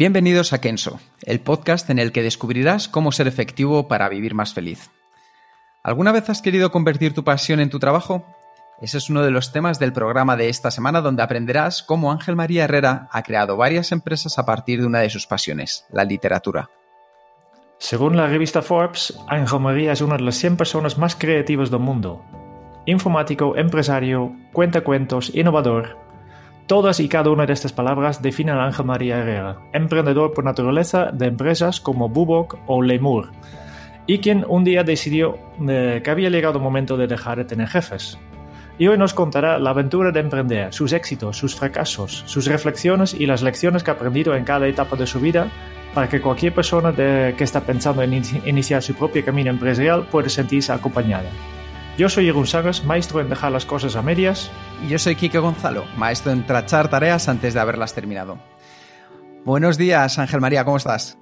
Bienvenidos a Kenso, el podcast en el que descubrirás cómo ser efectivo para vivir más feliz. ¿Alguna vez has querido convertir tu pasión en tu trabajo? Ese es uno de los temas del programa de esta semana donde aprenderás cómo Ángel María Herrera ha creado varias empresas a partir de una de sus pasiones, la literatura. Según la revista Forbes, Ángel María es una de las 100 personas más creativas del mundo. Informático, empresario, cuentacuentos, innovador. Todas y cada una de estas palabras definen a Ángel María Herrera, emprendedor por naturaleza de empresas como Bubok o Lemur, y quien un día decidió eh, que había llegado el momento de dejar de tener jefes. Y hoy nos contará la aventura de emprender, sus éxitos, sus fracasos, sus reflexiones y las lecciones que ha aprendido en cada etapa de su vida para que cualquier persona que está pensando en iniciar su propio camino empresarial pueda sentirse acompañada. Yo soy Jeroen Sagas, maestro en dejar las cosas a medias. Y yo soy Quique Gonzalo, maestro en trachar tareas antes de haberlas terminado. Buenos días, Ángel María, ¿cómo estás?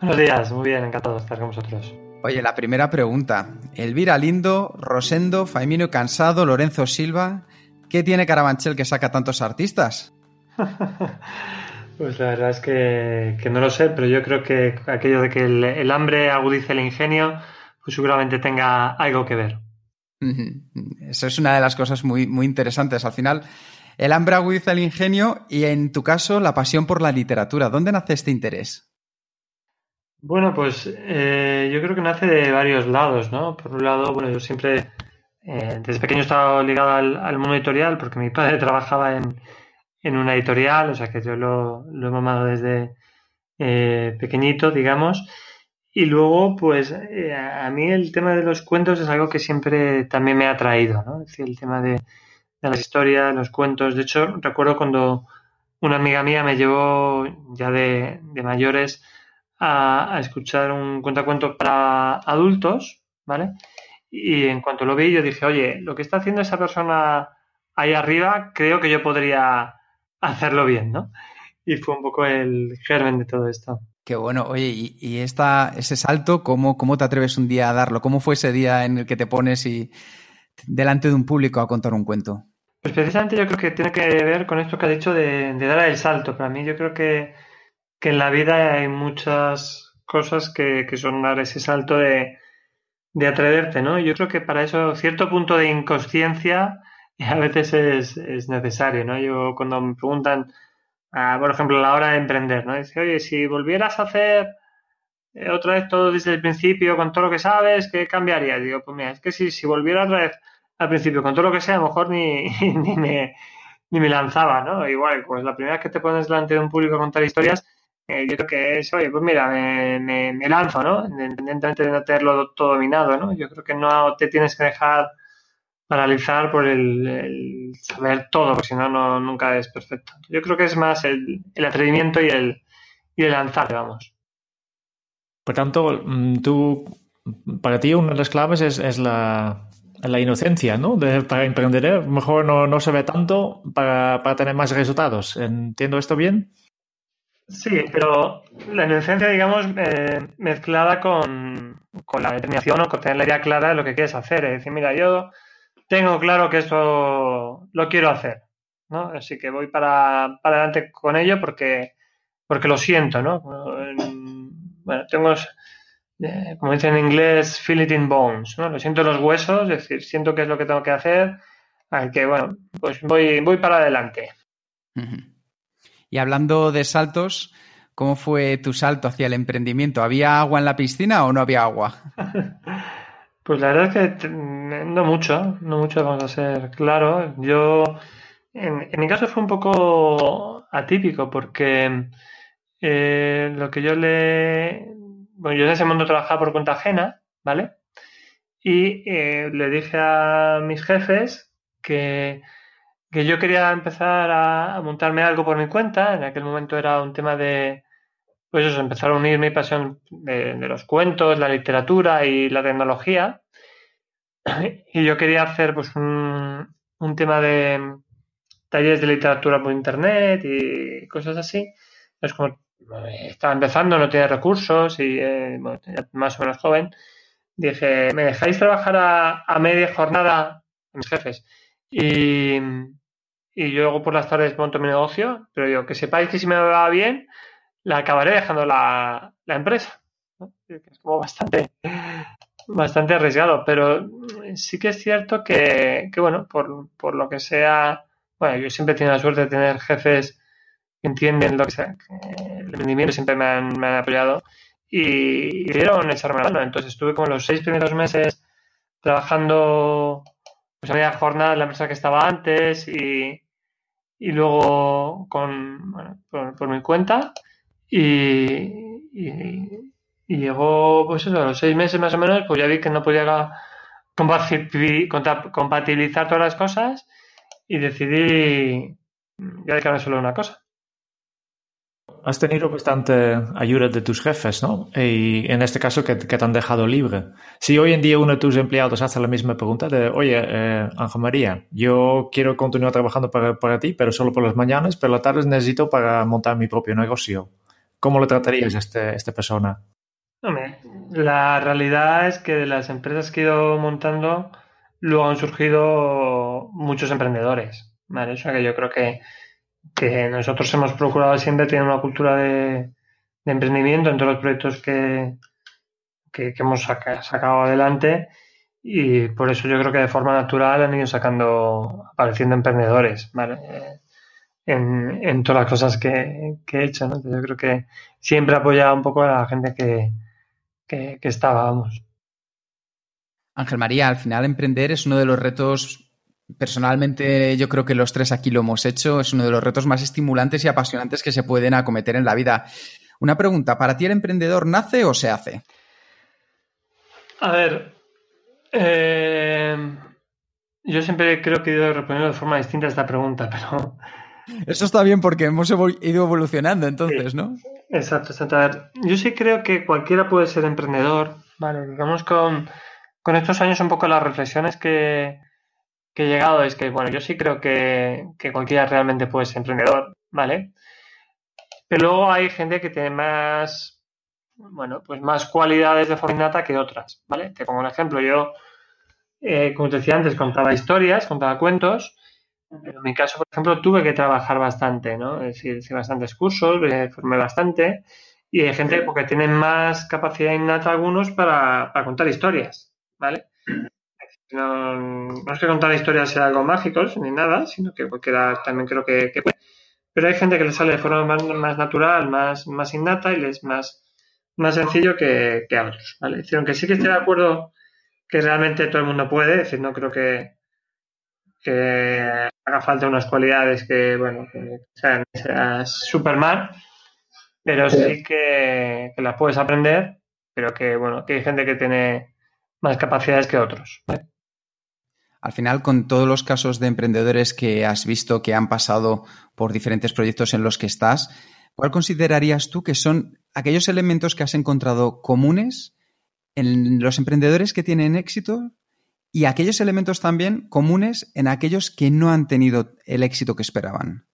Buenos días, muy bien, encantado de estar con vosotros. Oye, la primera pregunta. Elvira Lindo, Rosendo, Faimino Cansado, Lorenzo Silva. ¿Qué tiene Carabanchel que saca tantos artistas? pues la verdad es que, no lo sé, pero yo creo que aquello de que el, hambre agudice el ingenio, pues seguramente tenga algo que ver. Eso es una de las cosas muy, muy interesantes. Al final, el hambre agudiza el ingenio y en tu caso la pasión por la literatura. ¿Dónde nace este interés? Bueno, pues eh, yo creo que nace de varios lados, ¿no? Por un lado, bueno, yo siempre, eh, desde pequeño he estado ligado al, mundo editorial porque mi padre trabajaba en, en una editorial, o sea que yo lo, lo he mamado desde eh, pequeñito, digamos. Y luego, pues a mí el tema de los cuentos es algo que siempre también me ha atraído, ¿no? Es decir, el tema de, las historias, los cuentos. De hecho, recuerdo cuando una amiga mía me llevó ya de, de mayores a, escuchar un cuentacuentos para adultos, ¿vale? Y en cuanto lo vi, yo dije, oye, lo que está haciendo esa persona ahí arriba, creo que yo podría hacerlo bien, ¿no? Y fue un poco el germen de todo esto. Qué bueno. Oye, y, ese salto, ¿cómo, ¿cómo te atreves un día a darlo? ¿Cómo fue ese día en el que te pones y delante de un público a contar un cuento? Pues precisamente yo creo que tiene que ver con esto que has dicho de, dar el salto. Para mí yo creo que que en la vida hay muchas cosas que, son dar ese salto de, de atreverte, ¿no? Yo creo que para eso cierto punto de inconsciencia a veces es, necesario, ¿no? Yo cuando me preguntan, ah, por ejemplo, a la hora de emprender, ¿no? Dice, oye, si volvieras a hacer eh, otra vez todo desde el principio con todo lo que sabes, ¿qué cambiaría? Digo, pues mira, es que si, si volviera otra vez al principio con todo lo que sé, a lo mejor ni, ni, me, ni me lanzaba, ¿no? Igual, pues la primera vez que te pones delante de un público a contar historias, eh, yo creo que es, oye, pues mira, me, lanzo, ¿no? Independientemente de no tenerlo todo dominado, ¿no? Yo creo que no te tienes que dejar paralizar por el, saber todo, porque si no, no, nunca es perfecto. Yo creo que es más el, atrevimiento y el, y el lanzar, vamos. Por tanto, mm, tú, para ti una de las claves es, la, inocencia, ¿no? para emprender, ¿eh? mejor no, no se ve tanto para, para tener más resultados. ¿Entiendo esto bien? Sí, pero la inocencia, digamos, eh, mezclada con, la determinación o con tener la idea clara de lo que quieres hacer. Es decir, mira, yo tengo claro que eso lo quiero hacer, ¿no? Así que voy para, para adelante con ello porque, porque lo siento, ¿no? Bueno, tengo, eh, como dicen en inglés, feel it in bones, ¿no? Lo siento en los huesos, es decir, siento que es lo que tengo que hacer, así que, bueno, pues voy, voy para adelante. Y hablando de saltos, ¿cómo fue tu salto hacia el emprendimiento? ¿Había agua en la piscina o no había agua? Pues la verdad es que no mucho, no mucho, vamos a ser claro. Yo, en, mi caso fue un poco atípico porque eh, lo que yo le... Bueno, yo en ese mundo trabajaba por cuenta ajena, ¿vale? Y eh, le dije a mis jefes que que yo quería empezar a, montarme algo por mi cuenta. En aquel momento era un tema de, pues eso, empezar a unir mi pasión de, los cuentos, la literatura y la tecnología. Y yo quería hacer pues un, un tema de talleres de literatura por internet y cosas así. Es como estaba empezando, no tenía recursos y eh, más o menos joven. Dije, ¿me dejáis trabajar a, media jornada? Mis jefes. Y, y yo luego por las tardes monto mi negocio, pero yo que sepáis que si me va bien, la acabaré dejando la, empresa. Es como bastante, bastante arriesgado, pero sí que es cierto que, bueno, por, lo que sea, bueno, yo siempre he tenido la suerte de tener jefes que entienden lo que sea, el rendimiento siempre me han, apoyado y, dieron echarme la mano. Entonces estuve como los seis primeros meses trabajando pues había jornada en la empresa que estaba antes y, y luego con, bueno, por, mi cuenta y, y, llegó pues eso, a los seis meses más o menos, pues ya vi que no podía compatibilizar todas las cosas y decidí ya dedicarme solo a una cosa has tenido bastante ayuda de tus jefes, ¿no? Y en este caso que, te han dejado libre. Si hoy en día uno de tus empleados hace la misma pregunta de, oye, eh, Ángel María, yo quiero continuar trabajando para, ti, pero solo por las mañanas, pero las tardes necesito para montar mi propio negocio. ¿Cómo le tratarías a este, esta persona? La realidad es que de las empresas que he ido montando, luego han surgido muchos emprendedores, ¿vale? O sea que yo creo que que nosotros hemos procurado siempre tener una cultura de, emprendimiento en todos los proyectos que, que, hemos sacado adelante y por eso yo creo que de forma natural han ido sacando, apareciendo emprendedores, En, en todas las cosas que, he hecho, Yo creo que siempre he apoyado un poco a la gente que, que, vamos. Ángel María, al final emprender es uno de los retos Personalmente, yo creo que los tres aquí lo hemos hecho. Es uno de los retos más estimulantes y apasionantes que se pueden acometer en la vida. Una pregunta, ¿para ti el emprendedor nace o se hace? A ver, eh, yo siempre creo que he ido respondiendo de forma distinta a esta pregunta, pero... Eso está bien porque hemos ido evolucionando entonces, ¿no? Exacto, exacto. A ver, yo sí creo que cualquiera puede ser emprendedor, ¿vale? Digamos con, con estos años un poco las reflexiones que, que he llegado es que, bueno, yo sí creo que, cualquiera realmente puede ser emprendedor, ¿vale? Pero luego hay gente que tiene más, bueno, pues más cualidades de forma que otras, ¿vale? Te pongo un ejemplo, yo, eh, como te decía antes, contaba historias, contaba cuentos, en mi caso, por ejemplo, tuve que trabajar bastante, ¿no? Es decir, hice bastantes cursos, me formé bastante, y hay gente que tiene más capacidad innata algunos para, para contar historias, ¿vale? No, no, es que contar historias sea algo mágico ni nada, sino que cualquiera también creo que, puede. Pero hay gente que le sale de forma más, natural, más, más innata y les es más, más sencillo que, a otros. ¿vale? decir, aunque sí que estoy de acuerdo que realmente todo el mundo puede, es decir, no creo que, que haga falta unas cualidades que, bueno, que sean, sean Superman, pero sí que, que las puedes aprender, pero que, bueno, que hay gente que tiene más capacidades que otros. ¿vale? Al final, con todos los casos de emprendedores que has visto que han pasado por diferentes proyectos en los que estás, ¿cuál considerarías tú que son aquellos elementos que has encontrado comunes en los emprendedores que tienen éxito y aquellos elementos también comunes en aquellos que no han tenido el éxito que esperaban?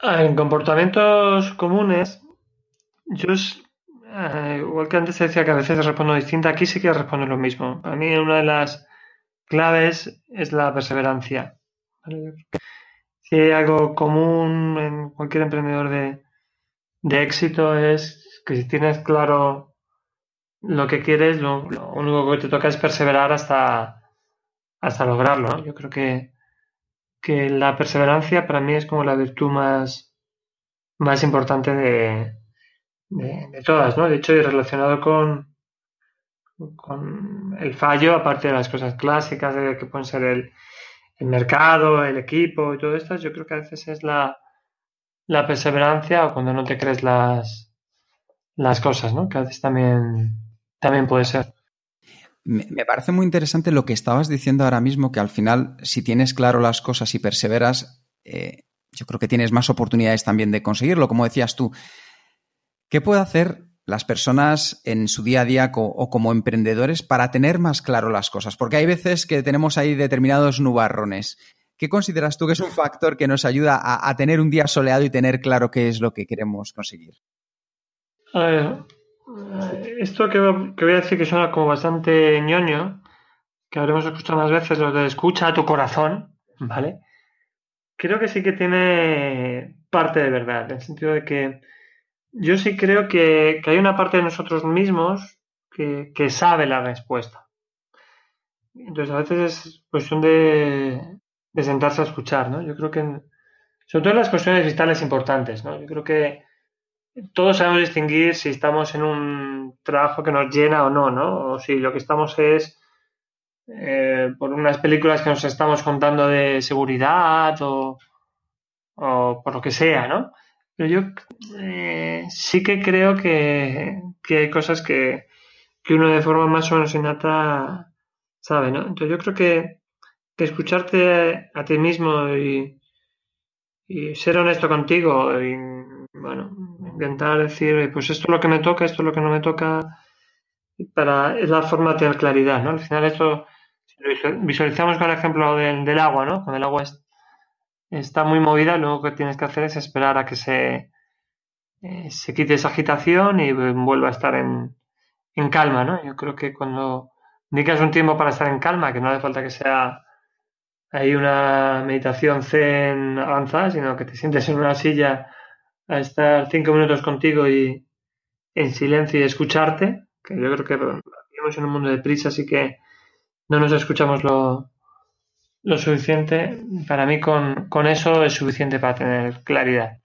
Ah, en comportamientos comunes, yo eh, igual que antes decía que a veces respondo distinta, aquí sí que respondo lo mismo. Para mí una de las claves es la perseverancia. Si hay algo común en cualquier emprendedor de, éxito es que si tienes claro lo que quieres, lo, único que te toca es perseverar hasta, hasta lograrlo. Yo creo que, que la perseverancia para mí es como la virtud más, más importante de, de, todas, ¿no? De hecho, y relacionado con, con el fallo, aparte de las cosas clásicas de que pueden ser el, mercado, el equipo y todo esto, yo creo que a veces es la, la perseverancia o cuando no te crees las, las cosas, ¿no? Que a veces también, también puede ser. Me, parece muy interesante lo que estabas diciendo ahora mismo, que al final, si tienes claro las cosas y perseveras, eh, yo creo que tienes más oportunidades también de conseguirlo, como decías tú. ¿Qué puede hacer las personas en su día a día o como emprendedores para tener más claro las cosas? Porque hay veces que tenemos ahí determinados nubarrones. ¿Qué consideras tú que es un factor que nos ayuda a, tener un día soleado y tener claro qué es lo que queremos conseguir? A ver, esto que, voy a decir que suena como bastante ñoño, que habremos escuchado más veces, lo de escucha a tu corazón, ¿vale? Creo que sí que tiene parte de verdad, en el sentido de que yo sí creo que, hay una parte de nosotros mismos que, sabe la respuesta. Entonces a veces es cuestión de, sentarse a escuchar, ¿no? Yo creo que, sobre todo en las cuestiones vitales importantes, ¿no? Yo creo que todos sabemos distinguir si estamos en un trabajo que nos llena o no, ¿no? O si lo que estamos es eh, por unas películas que nos estamos contando de seguridad o, o por lo que sea, ¿no? Pero yo eh, sí que creo que, hay cosas que, uno de forma más o menos innata sabe, ¿no? Entonces yo creo que, escucharte a, ti mismo y, y, ser honesto contigo y, bueno, intentar decir, pues esto es lo que me toca, esto es lo que no me toca, para, es la forma de tener claridad, ¿no? Al final esto, visualizamos con el ejemplo del, del agua, ¿no? Con el agua es, está muy movida, lo que tienes que hacer es esperar a que se, eh, se quite esa agitación y vuelva a estar en, calma, ¿no? Yo creo que cuando dedicas un tiempo para estar en calma, que no hace falta que sea ahí una meditación zen avanzada, sino que te sientes en una silla a estar cinco minutos contigo y en silencio y escucharte, que yo creo que vivimos en un mundo de prisa, así que no nos escuchamos lo, lo suficiente, para mí con, eso es suficiente para tener claridad.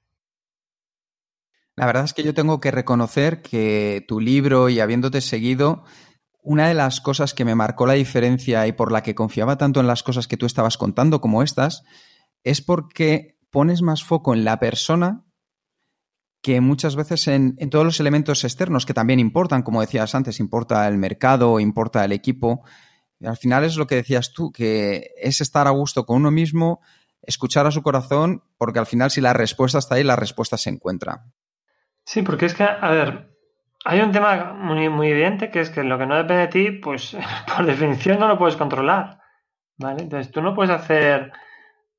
La verdad es que yo tengo que reconocer que tu libro y habiéndote seguido, una de las cosas que me marcó la diferencia y por la que confiaba tanto en las cosas que tú estabas contando como estas, es porque pones más foco en la persona que muchas veces en, todos los elementos externos que también importan, como decías antes, importa el mercado, importa el equipo, al final es lo que decías tú, que es estar a gusto con uno mismo, escuchar a su corazón, porque al final si la respuesta está ahí, la respuesta se encuentra. Sí, porque es que, a ver, hay un tema muy, muy evidente que es que lo que no depende de ti, pues por definición no lo puedes controlar. ¿Vale? Entonces tú no puedes hacer,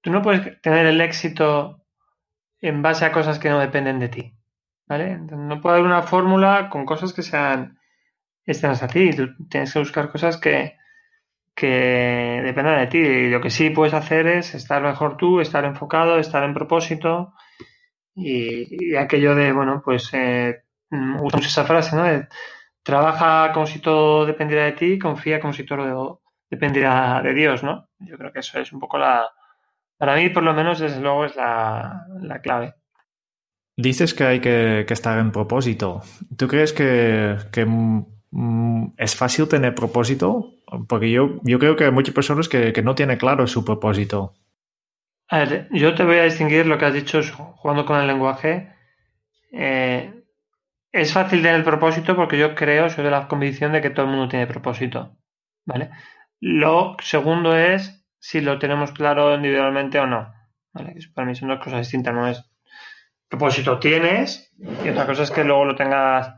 tú no puedes tener el éxito en base a cosas que no dependen de ti. ¿Vale? no puede haber una fórmula con cosas que sean externas a ti. Tú tienes que buscar cosas que, que depende de ti. Y lo que sí puedes hacer es estar mejor tú, estar enfocado, estar en propósito y, aquello de, bueno, pues eh, usamos esa frase, ¿no? trabaja como si todo dependiera de ti, confía como si todo dependiera de Dios, ¿no? Yo creo que eso es un poco la, para mí por lo menos desde luego es la, clave. Dices que hay que, estar en propósito. ¿Tú crees que, Mm, ¿Es fácil tener propósito? Porque yo, yo creo que hay muchas personas que, no tienen claro su propósito. A ver, yo te voy a distinguir lo que has dicho jugando con el lenguaje. Eh, es fácil tener el propósito porque yo creo, soy de la convicción de que todo el mundo tiene propósito. ¿Vale? Lo segundo es si lo tenemos claro individualmente o no. ¿Vale? Para mí son dos cosas distintas. No es propósito tienes y otra cosa es que luego lo tengas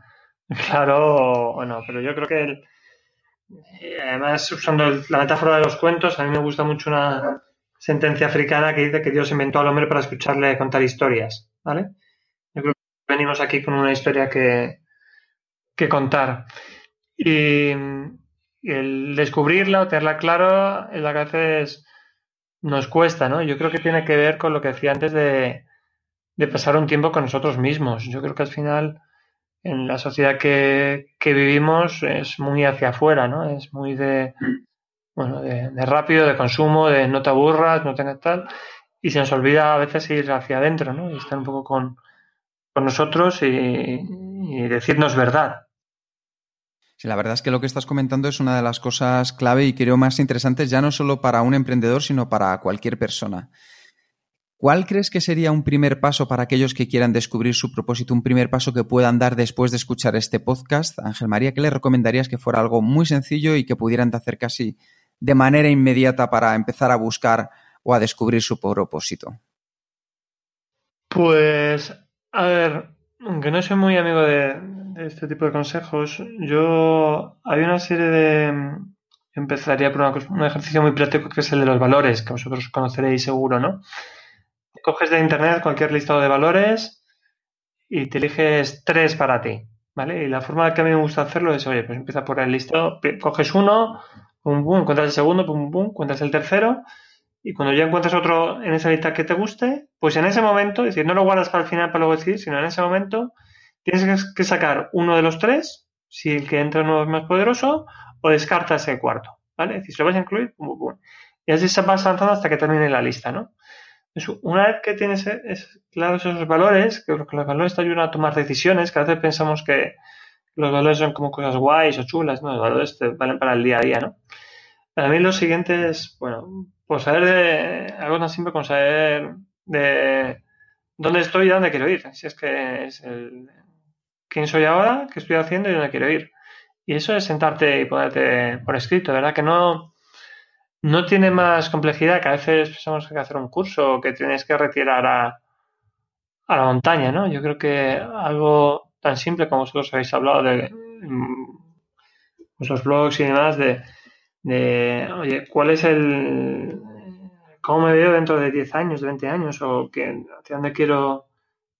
Claro o no, pero yo creo que eh, además usando la metáfora de los cuentos, a mí me gusta mucho una sentencia africana que dice que Dios inventó al hombre para escucharle contar historias, ¿vale? Yo creo que venimos aquí con una historia que, que contar. Y, el descubrirla o tenerla claro es la que a veces nos cuesta, ¿no? Yo creo que tiene que ver con lo que decía antes de, de pasar un tiempo con nosotros mismos. Yo creo que al final en la sociedad que, vivimos es muy hacia afuera, ¿no? Es muy de, bueno, de, rápido, de consumo, de no te aburras, no tengas tal, y se nos olvida a veces ir hacia adentro, ¿no? Y estar un poco con, nosotros y, decirnos verdad. Sí, la verdad es que lo que estás comentando es una de las cosas clave y creo más interesantes ya no solo para un emprendedor, sino para cualquier persona. ¿Cuál crees que sería un primer paso para aquellos que quieran descubrir su propósito, un primer paso que puedan dar después de escuchar este podcast? Ángel María, ¿qué le recomendarías que fuera algo muy sencillo y que pudieran hacer casi de manera inmediata para empezar a buscar o a descubrir su propósito? Pues, a ver, aunque no soy muy amigo de, este tipo de consejos, yo hay una serie de... Empezaría por un ejercicio muy práctico que es el de los valores, que vosotros conoceréis seguro, ¿no? Coges de internet cualquier listado de valores y te eliges tres para ti, ¿vale? Y la forma que a mí me gusta hacerlo es, oye, pues empieza por el listado, coges uno, pum, pum, encuentras el segundo, pum, pum, encuentras el tercero, y cuando ya encuentras otro en esa lista que te guste, pues en ese momento, es decir, no lo guardas para el final para luego decir, sino en ese momento tienes que sacar uno de los tres, si el que entra nuevo es más poderoso, o descartas el cuarto, ¿vale? Es decir, si lo vas a incluir, pum, pum, pum. Y así se va avanzando hasta que termine la lista, ¿no? Una vez que tienes es, claros esos valores, que los valores te ayudan a tomar decisiones, que a veces pensamos que los valores son como cosas guays o chulas, ¿no? Los valores te valen para el día a día, ¿no? Para mí lo siguiente es, bueno, pues saber de algo tan simple como saber de dónde estoy y dónde quiero ir. Si es que es el quién soy ahora, qué estoy haciendo y dónde quiero ir. Y eso es sentarte y ponerte por escrito, ¿verdad? Que no, no tiene más complejidad que a veces pensamos que hay que hacer un curso o que tienes que retirar a, a la montaña, ¿no? Yo creo que algo tan simple como vosotros habéis hablado de vuestros blogs y demás, de, de, oye, ¿cuál es el... ¿Cómo me veo dentro de 10 años, de 20 años? ¿O que, hacia dónde quiero,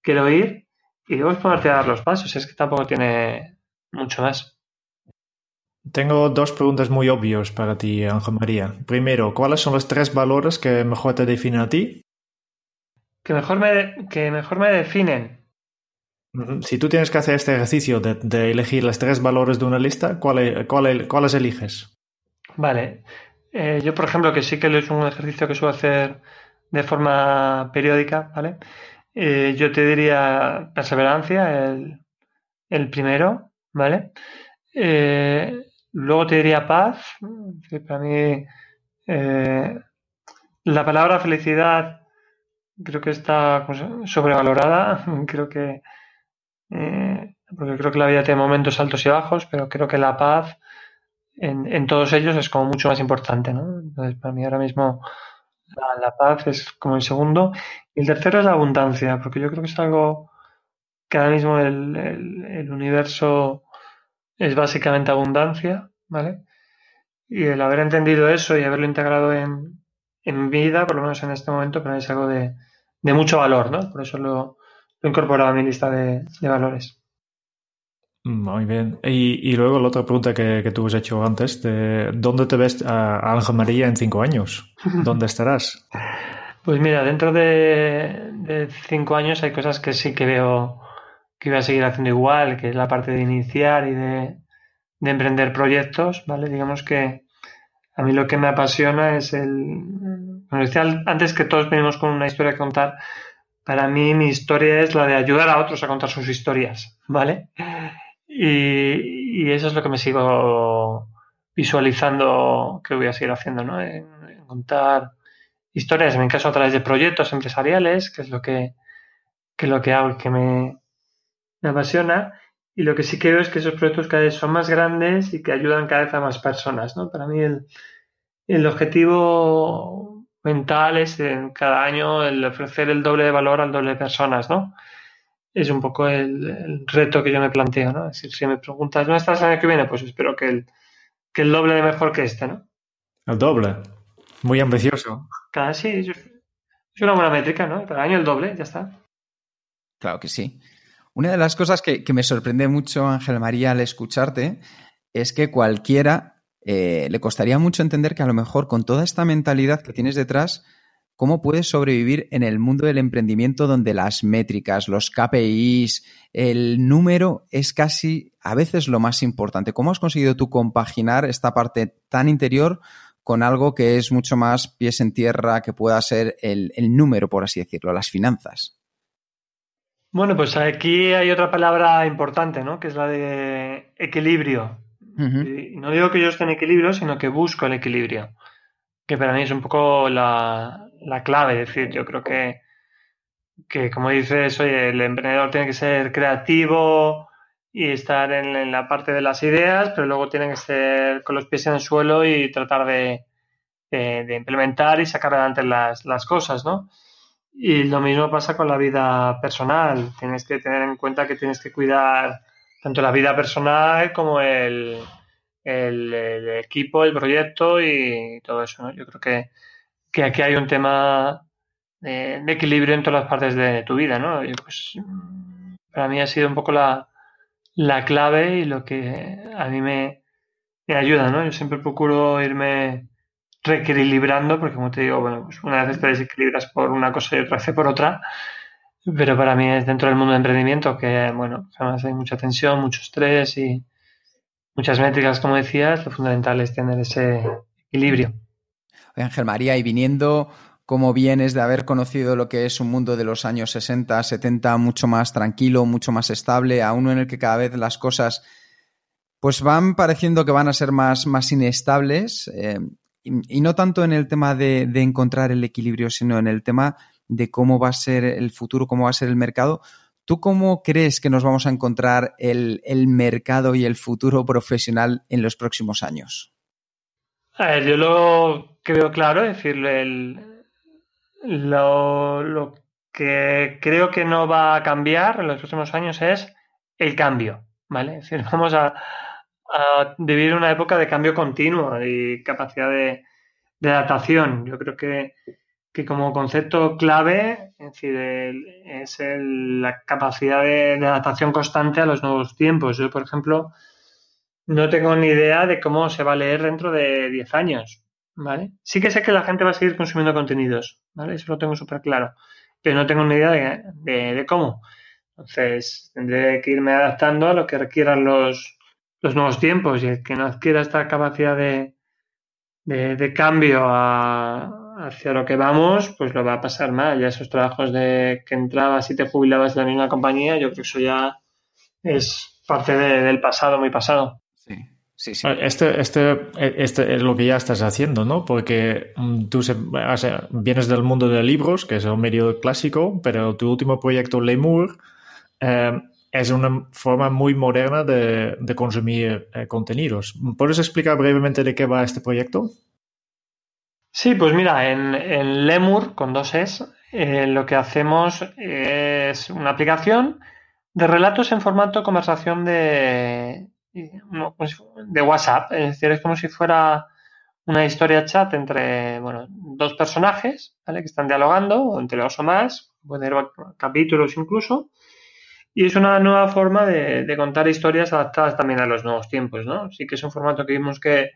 quiero ir? Y luego ponerte a dar los pasos. Es que tampoco tiene mucho más. Tengo dos preguntas muy obvias para ti, Ángel María. Primero, ¿cuáles son los tres valores que mejor te definen a ti? Que mejor me, que mejor me definen. Si tú tienes que hacer este ejercicio de, elegir los tres valores de una lista, ¿cuáles eliges? Vale. Eh, yo, por ejemplo, que sí que es un ejercicio que suelo hacer de forma periódica, ¿vale? Eh, yo te diría perseverancia, el, el primero, ¿vale? Eh, Luego te diría paz, para mí eh, la palabra felicidad creo que está sobrevalorada. Creo que eh, porque creo que la vida tiene momentos altos y bajos, pero creo que la paz en, todos ellos es como mucho más importante, ¿no? Entonces, para mí ahora mismo la, paz es como el segundo. Y el tercero es la abundancia, porque yo creo que es algo que ahora mismo el, el universo es básicamente abundancia, ¿vale? Y el haber entendido eso y haberlo integrado en, en vida, por lo menos en este momento, para mí es algo de, mucho valor, ¿no? Por eso lo, lo he incorporado a mi lista de, valores. Muy bien. Y, luego la otra pregunta que, tú has hecho antes, de ¿dónde te ves a Ángel María en cinco años? ¿Dónde estarás? Pues mira, dentro de, de, cinco años hay cosas que sí que veo que voy a seguir haciendo igual, que es la parte de iniciar y de, emprender proyectos, ¿vale? Digamos que a mí lo que me apasiona es el... Como decía antes que todos venimos con una historia que contar, para mí mi historia es la de ayudar a otros a contar sus historias, ¿vale? Y, eso es lo que me sigo visualizando que voy a seguir haciendo, ¿no? En, contar historias, en mi caso a través de proyectos empresariales, que es lo que, que lo que hago y que me, me apasiona. Y lo que sí creo es que esos proyectos cada vez son más grandes y que ayudan cada vez a más personas. ¿no? Para mí el, el objetivo mental es en cada año el ofrecer el doble de valor al doble de personas, ¿no? Es un poco el, reto que yo me planteo, ¿no? Es decir, si me preguntas, ¿dónde estás el año que viene? Pues espero que el, que el doble de mejor que este, ¿no? El doble. Muy ambicioso. Cada sí, es una buena métrica, ¿no? Cada año el doble, ya está. Claro que sí. Una de las cosas que, me sorprende mucho, Ángel María, al escucharte, es que cualquiera eh, le costaría mucho entender que a lo mejor con toda esta mentalidad que tienes detrás, ¿cómo puedes sobrevivir en el mundo del emprendimiento donde las métricas, los KPIs, el número es casi a veces lo más importante? ¿Cómo has conseguido tú compaginar esta parte tan interior con algo que es mucho más pies en tierra, que pueda ser el número, por así decirlo, las finanzas? Bueno, pues aquí hay otra palabra importante, ¿no? Que es la de equilibrio. y no digo que yo esté en equilibrio, sino que busco el equilibrio. Que para mí es un poco la, clave. Es decir, yo creo que que como dices, oye, el emprendedor tiene que ser creativo y estar en, la parte de las ideas, pero luego tiene que ser con los pies en el suelo y tratar de, de, implementar y sacar adelante las, las cosas, ¿no? Y lo mismo pasa con la vida personal. Tienes que tener en cuenta que tienes que cuidar tanto la vida personal como el, el, equipo, el proyecto y todo eso. ¿no? Yo creo que, que, aquí hay un tema de, equilibrio en todas las partes de tu vida. ¿no? pues, para mí ha sido un poco la, la clave y lo que a mí me, me ayuda. ¿no? Yo siempre procuro irme reequilibrando, porque como te digo, bueno, pues una vez te desequilibras por una cosa y otra vez por otra, pero para mí es dentro del mundo de emprendimiento que, bueno, además hay mucha tensión, mucho estrés y muchas métricas, como decías, lo fundamental es tener ese equilibrio. Ángel María, y viniendo como vienes de haber conocido lo que es un mundo de los años 60, 70, mucho más tranquilo, mucho más estable, a uno en el que cada vez las cosas pues van pareciendo que van a ser más, más inestables. Eh, y, no tanto en el tema de, encontrar el equilibrio, sino en el tema de cómo va a ser el futuro, cómo va a ser el mercado. ¿Tú cómo crees que nos vamos a encontrar el, mercado y el futuro profesional en los próximos años? A ver, yo lo veo claro, es decir, lo, que creo que no va a cambiar en los próximos años es el cambio, ¿vale? Es decir, vamos a, a vivir una época de cambio continuo y capacidad de, adaptación. Yo creo que, como concepto clave es, es la capacidad de, adaptación constante a los nuevos tiempos. Yo, por ejemplo, no tengo ni idea de cómo se va a leer dentro de 10 años. ¿vale? Sí que sé que la gente va a seguir consumiendo contenidos, ¿vale? eso lo tengo súper claro, pero no tengo ni idea de, de cómo. Entonces, tendré que irme adaptando a lo que requieran los, los nuevos tiempos y el que no adquiera esta capacidad de, de, cambio hacia lo que vamos, pues lo va a pasar mal. Ya esos trabajos de que entrabas y te jubilabas de la misma compañía, yo creo que eso ya es parte del pasado, muy pasado. Sí. Sí, sí. Este, este, este es lo que ya estás haciendo, ¿no? Porque mm, tú vienes del mundo de libros, que es un medio clásico, pero tu último proyecto, Lemur, eh, es una forma muy moderna de, consumir eh, contenidos. ¿Puedes explicar brevemente de qué va este proyecto? Sí, pues mira, en, Lemur, con dos es, eh, lo que hacemos es una aplicación de relatos en formato conversación de, de WhatsApp. Es decir, es como si fuera una historia chat entre bueno, dos personajes ¿vale? que están dialogando, o entre dos o más, puede haber capítulos incluso, y es una nueva forma de, contar historias adaptadas también a los nuevos tiempos, ¿no? Sí que es un formato que vimos que,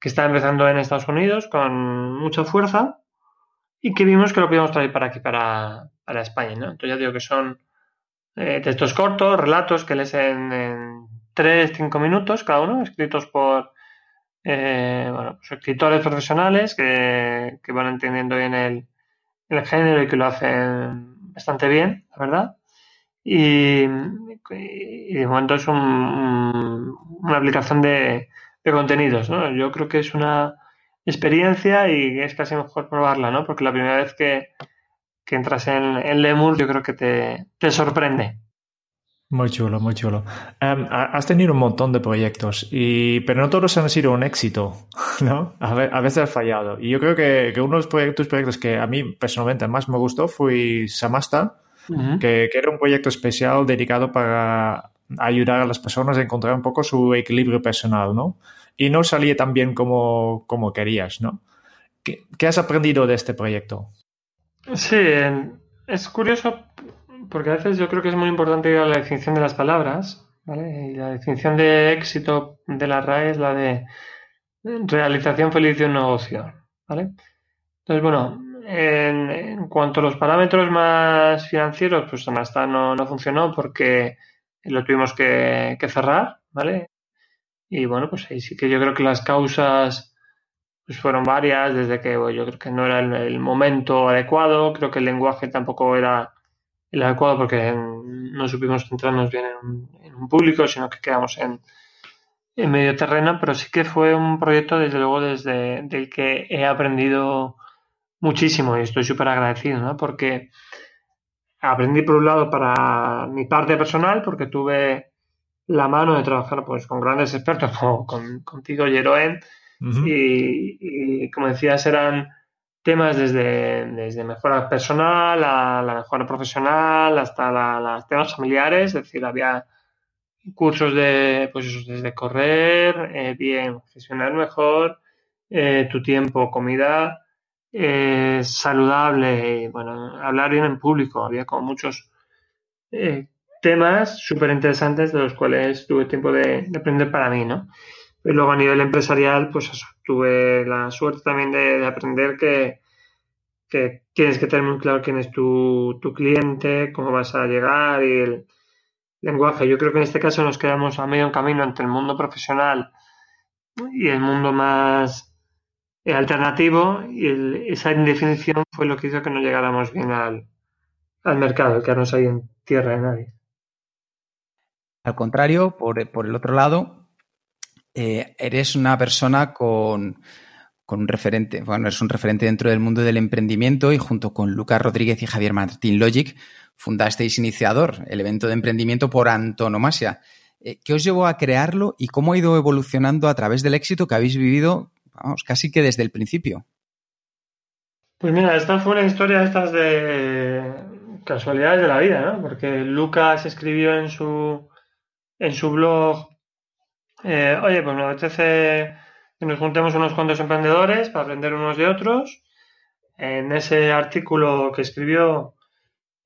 está empezando en Estados Unidos con mucha fuerza y que vimos que lo podíamos traer para aquí, para, España, ¿no? Entonces ya digo que son eh, textos cortos, relatos que lees en, 3, 5 minutos cada uno, escritos por eh, pues escritores profesionales que, van entendiendo bien el, el género y que lo hacen bastante bien, la verdad. Y, de momento es una aplicación de, contenidos, ¿no? Yo creo que es una experiencia y es casi mejor probarla, ¿no? Porque la primera vez que, entras en, Lemur yo creo que te, sorprende. Muy chulo, muy chulo. Em, has tenido un montón de proyectos, y, pero no todos han sido un éxito, ¿no? A, veces has fallado. Y yo creo que, uno de los proyectos, proyectos que a mí personalmente más me gustó fue Samasta, que, era un proyecto especial dedicado para ayudar a las personas a encontrar un poco su equilibrio personal, ¿no? Y no salía tan bien como, como querías, ¿no? ¿Qué, has aprendido de este proyecto? Sí, es curioso porque a veces yo creo que es muy importante la definición de las palabras, ¿vale? Y la definición de éxito de la RAE es la de realización feliz de un negocio, ¿vale? Entonces, bueno, en, cuanto a los parámetros más financieros, pues hasta no, no funcionó porque lo tuvimos que, cerrar, ¿vale? Y bueno, pues ahí sí que yo creo que las causas pues fueron varias, desde que yo creo que no era el, momento adecuado, creo que el lenguaje tampoco era el adecuado porque no supimos centrarnos bien en, un público, sino que quedamos en, en medio terreno, pero sí que fue un proyecto, desde luego, desde el que he aprendido muchísimo y estoy súper agradecido, ¿no? Porque aprendí por un lado para mi parte personal, porque tuve la mano de trabajar pues con grandes expertos como con, contigo, Jeroen, y, como decías, eran temas desde, desde mejora personal a la mejora profesional hasta los temas familiares, es decir, había cursos de, pues desde correr, eh, bien, gestionar mejor eh, tu tiempo, comida eh, saludable, bueno, hablar bien en público. Había como muchos temas súper interesantes de los cuales tuve tiempo de, aprender para mí, ¿no? Y luego a nivel empresarial, pues tuve la suerte también de, aprender que, que, tienes que tener muy claro quién es tu, tu cliente, cómo vas a llegar y el, lenguaje. Yo creo que en este caso nos quedamos a medio camino entre el mundo profesional y el mundo más eh, alternativo y esa indefinición fue lo que hizo que no llegáramos bien al, al mercado, quedarnos ahí en tierra de nadie. Al contrario, por, el otro lado, eh, eres una persona con, con un referente, bueno, eres un referente dentro del mundo del emprendimiento y junto con Lucas Rodríguez y Javier Martín Logic fundasteis Iniciador, el evento de emprendimiento por antonomasia. Eh, ¿Qué os llevó a crearlo y cómo ha ido evolucionando a través del éxito que habéis vivido, vamos, casi que desde el principio? Pues mira, esta fue una historia estas de casualidades de la vida, ¿no? Porque Lucas escribió en su, en su blog, eh, oye, pues me apetece que nos juntemos unos cuantos emprendedores para aprender unos de otros. En ese artículo que escribió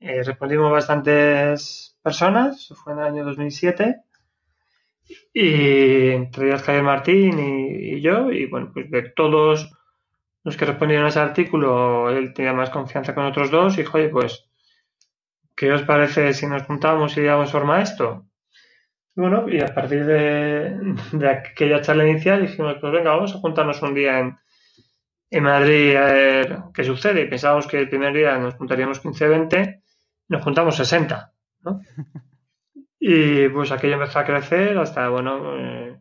eh, respondimos bastantes personas, fue en el año 2007, y entre ellas Javier Martín y, yo, y bueno, pues de todos los que respondieron a ese artículo, él tenía más confianza con otros dos, y oye, pues, ¿qué os parece si nos juntamos y damos forma a esto? Y bueno, y a partir de, de aquella charla inicial dijimos, pues venga, vamos a juntarnos un día en, en Madrid a ver qué sucede. Y pensábamos que el primer día nos juntaríamos 15-20 nos juntamos 60, ¿no? Y pues aquello empezó a crecer hasta, bueno, eh,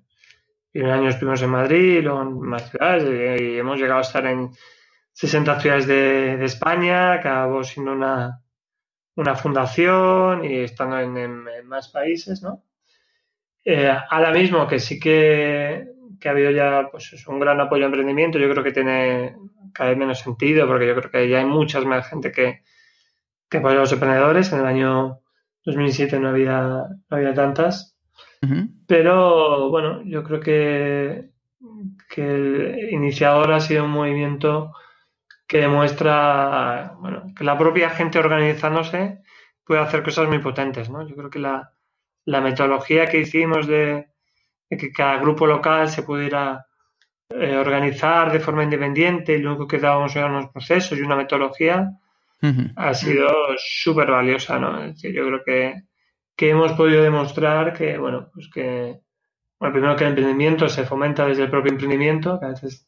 primer año estuvimos en Madrid, luego en más ciudades, y hemos llegado a estar en 60 ciudades de, España, acabó siendo una, una fundación y estando en, más países, ¿no? Eh, ahora mismo que sí que, que, ha habido ya pues, un gran apoyo al emprendimiento, yo creo que tiene cada vez menos sentido, porque yo creo que ya hay muchas más gente que, que para los emprendedores. En el año 2007 no había, no había tantas. Pero bueno, yo creo que, que el iniciador ha sido un movimiento que demuestra bueno, que la propia gente organizándose puede hacer cosas muy potentes. ¿no? Yo creo que la, la metodología que hicimos de, que cada grupo local se pudiera eh, organizar de forma independiente y luego que dábamos eran unos procesos y una metodología, ha sido súper valiosa, ¿no? yo creo que, hemos podido demostrar que, bueno, pues que, bueno, primero que el emprendimiento se fomenta desde el propio emprendimiento, que a veces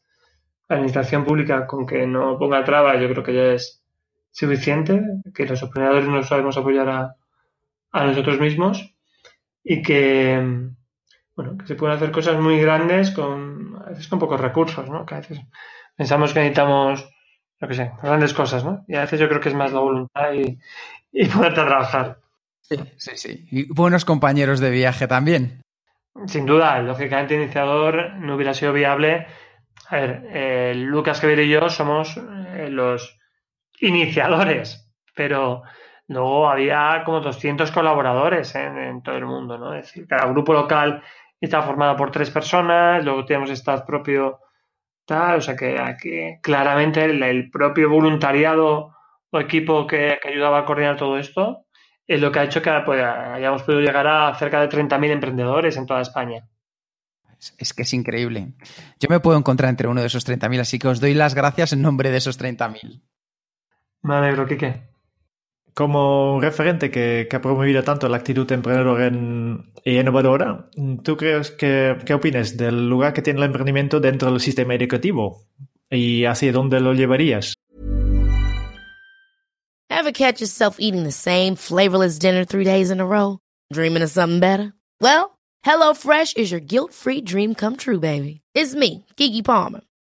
la administración pública con que no ponga trabas yo creo que ya es suficiente, que los emprendedores nos sabemos apoyar a, a nosotros mismos y que, bueno, que se pueden hacer cosas muy grandes con, a veces con pocos recursos, ¿no? Que a veces pensamos que necesitamos lo que sé, grandes cosas, ¿no? Y a veces yo creo que es más la voluntad y, y poderte trabajar. Sí, sí, sí. Y buenos compañeros de viaje también. Sin duda, lógicamente iniciador no hubiera sido viable. A ver, eh, Lucas Javier y yo somos eh, los iniciadores, pero luego había como 200 colaboradores en, en, todo el mundo, ¿no? Es decir, cada grupo local está formado por tres personas, luego tenemos staff propio o sea que claramente el, propio voluntariado o equipo que, ayudaba a coordinar todo esto es lo que ha hecho que pues, hayamos podido llegar a cerca de 30.000 emprendedores en toda España. Es, que es increíble. Yo me puedo encontrar entre uno de esos 30.000, así que os doy las gracias en nombre de esos 30.000. Me alegro, Quique como un referente que, ha promovido tanto la actitud emprendedora y innovadora, ¿tú crees que, qué opinas del lugar que tiene el emprendimiento dentro del sistema educativo y hacia dónde lo llevarías? Ever catch yourself eating the same flavorless dinner three days in a row? Dreaming of something better? Well, HelloFresh is your guilt-free dream come true, baby. It's me, Kiki Palmer.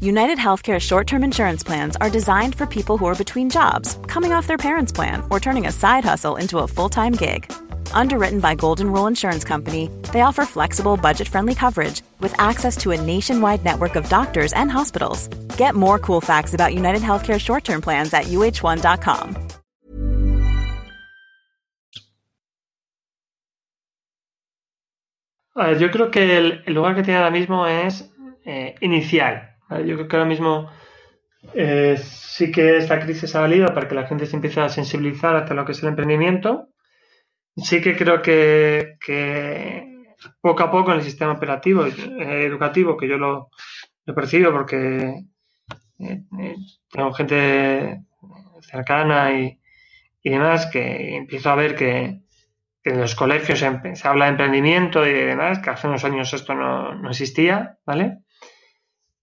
United Healthcare short term insurance plans are designed for people who are between jobs, coming off their parents' plan, or turning a side hustle into a full time gig. Underwritten by Golden Rule Insurance Company, they offer flexible, budget friendly coverage with access to a nationwide network of doctors and hospitals. Get more cool facts about United Healthcare short term plans at uh1.com. yo creo que el, el, lugar que tiene ahora mismo es eh, inicial. Yo creo que ahora mismo eh, sí que esta crisis ha valido para que la gente se empiece a sensibilizar hasta lo que es el emprendimiento. Sí que creo que, poco a poco en el sistema operativo, eh, educativo, que yo lo, lo percibo porque tengo gente cercana y, y, demás, que empiezo a ver que, en los colegios se, habla de emprendimiento y demás, que hace unos años esto no, no existía, ¿vale?